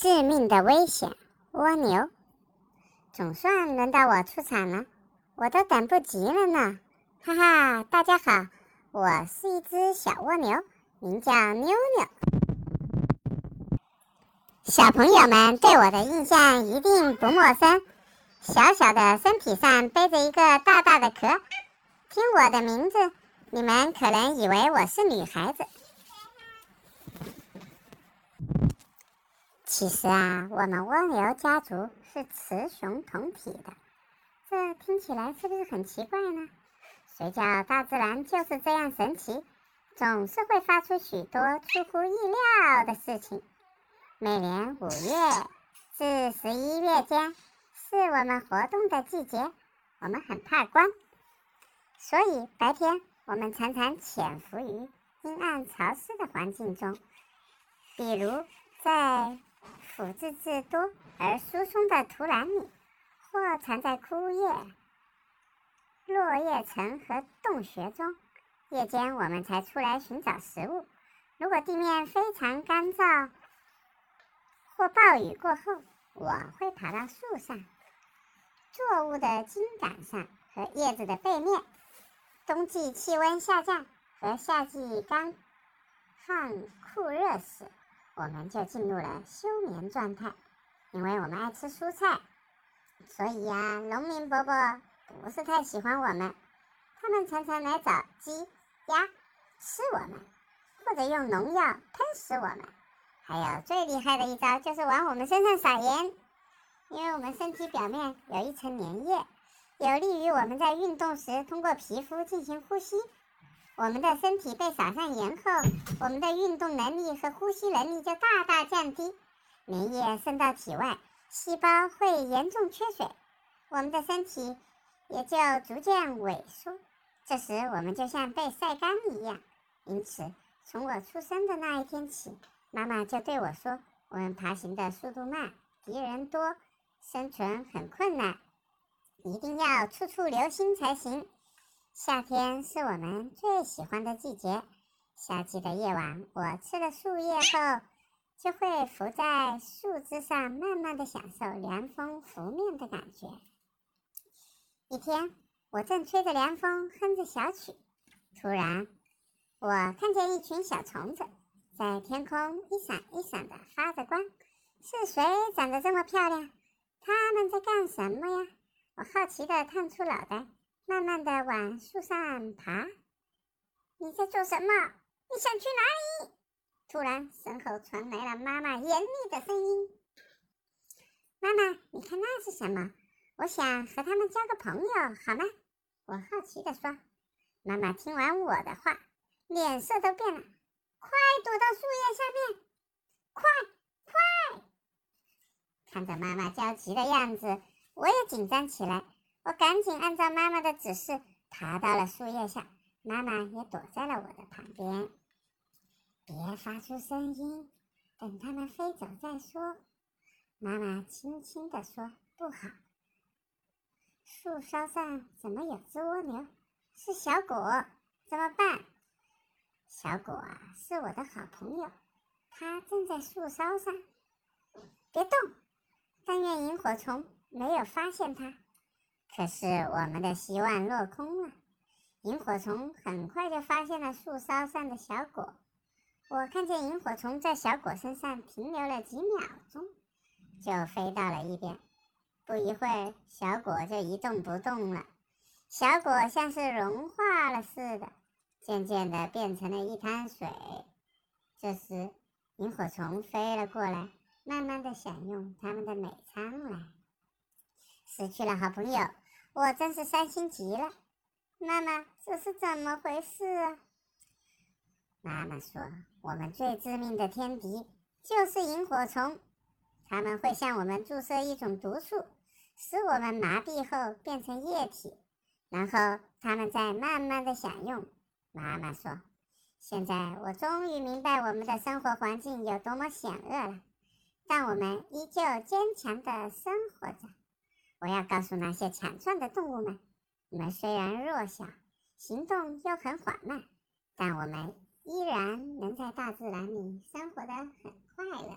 致命的危险，蜗牛。总算轮到我出场了，我都等不及了呢！哈哈，大家好，我是一只小蜗牛，名叫妞妞。小朋友们对我的印象一定不陌生，小小的身体上背着一个大大的壳。听我的名字，你们可能以为我是女孩子。其实啊，我们蜗牛家族是雌雄同体的，这听起来是不是很奇怪呢？谁叫大自然就是这样神奇，总是会发出许多出乎意料的事情。每年五月至十一月间是我们活动的季节，我们很怕光，所以白天我们常常潜伏于阴暗潮湿的环境中，比如在。腐质质多而疏松的土壤里，或藏在枯叶、落叶层和洞穴中。夜间我们才出来寻找食物。如果地面非常干燥，或暴雨过后，我会爬到树上、作物的茎秆上和叶子的背面。冬季气温下降和夏季干旱酷热时。我们就进入了休眠状态，因为我们爱吃蔬菜，所以呀，农民伯伯不是太喜欢我们，他们常常来找鸡、鸭吃我们，或者用农药喷死我们。还有最厉害的一招就是往我们身上撒盐，因为我们身体表面有一层粘液，有利于我们在运动时通过皮肤进行呼吸。我们的身体被撒上盐后，我们的运动能力和呼吸能力就大大降低，粘液渗到体外，细胞会严重缺水，我们的身体也就逐渐萎缩。这时，我们就像被晒干一样。因此，从我出生的那一天起，妈妈就对我说：“我们爬行的速度慢，敌人多，生存很困难，一定要处处留心才行。”夏天是我们最喜欢的季节。夏季的夜晚，我吃了树叶后，就会伏在树枝上，慢慢的享受凉风拂面的感觉。一天，我正吹着凉风，哼着小曲，突然，我看见一群小虫子在天空一闪一闪的发着光。是谁长得这么漂亮？他们在干什么呀？我好奇的探出脑袋。慢慢的往树上爬，你在做什么？你想去哪里？突然，身后传来了妈妈严厉的声音：“妈妈，你看那是什么？我想和他们交个朋友，好吗？”我好奇的说。妈妈听完我的话，脸色都变了，快躲到树叶下面！快快！看着妈妈焦急的样子，我也紧张起来。我赶紧按照妈妈的指示爬到了树叶下，妈妈也躲在了我的旁边。别发出声音，等它们飞走再说。妈妈轻轻地说：“不好，树梢上怎么有只蜗牛？是小果，怎么办？”小果啊，是我的好朋友，它正在树梢上。别动，但愿萤火虫没有发现它。可是我们的希望落空了。萤火虫很快就发现了树梢上的小果。我看见萤火虫在小果身上停留了几秒钟，就飞到了一边。不一会儿，小果就一动不动了。小果像是融化了似的，渐渐的变成了一滩水。这时，萤火虫飞了过来，慢慢的享用它们的美餐了。失去了好朋友。我真是伤心极了，妈妈，这是怎么回事啊？妈妈说，我们最致命的天敌就是萤火虫，它们会向我们注射一种毒素，使我们麻痹后变成液体，然后它们再慢慢的享用。妈妈说，现在我终于明白我们的生活环境有多么险恶了，但我们依旧坚强的生活着。我要告诉那些强壮的动物们：你们虽然弱小，行动又很缓慢，但我们依然能在大自然里生活的很快乐。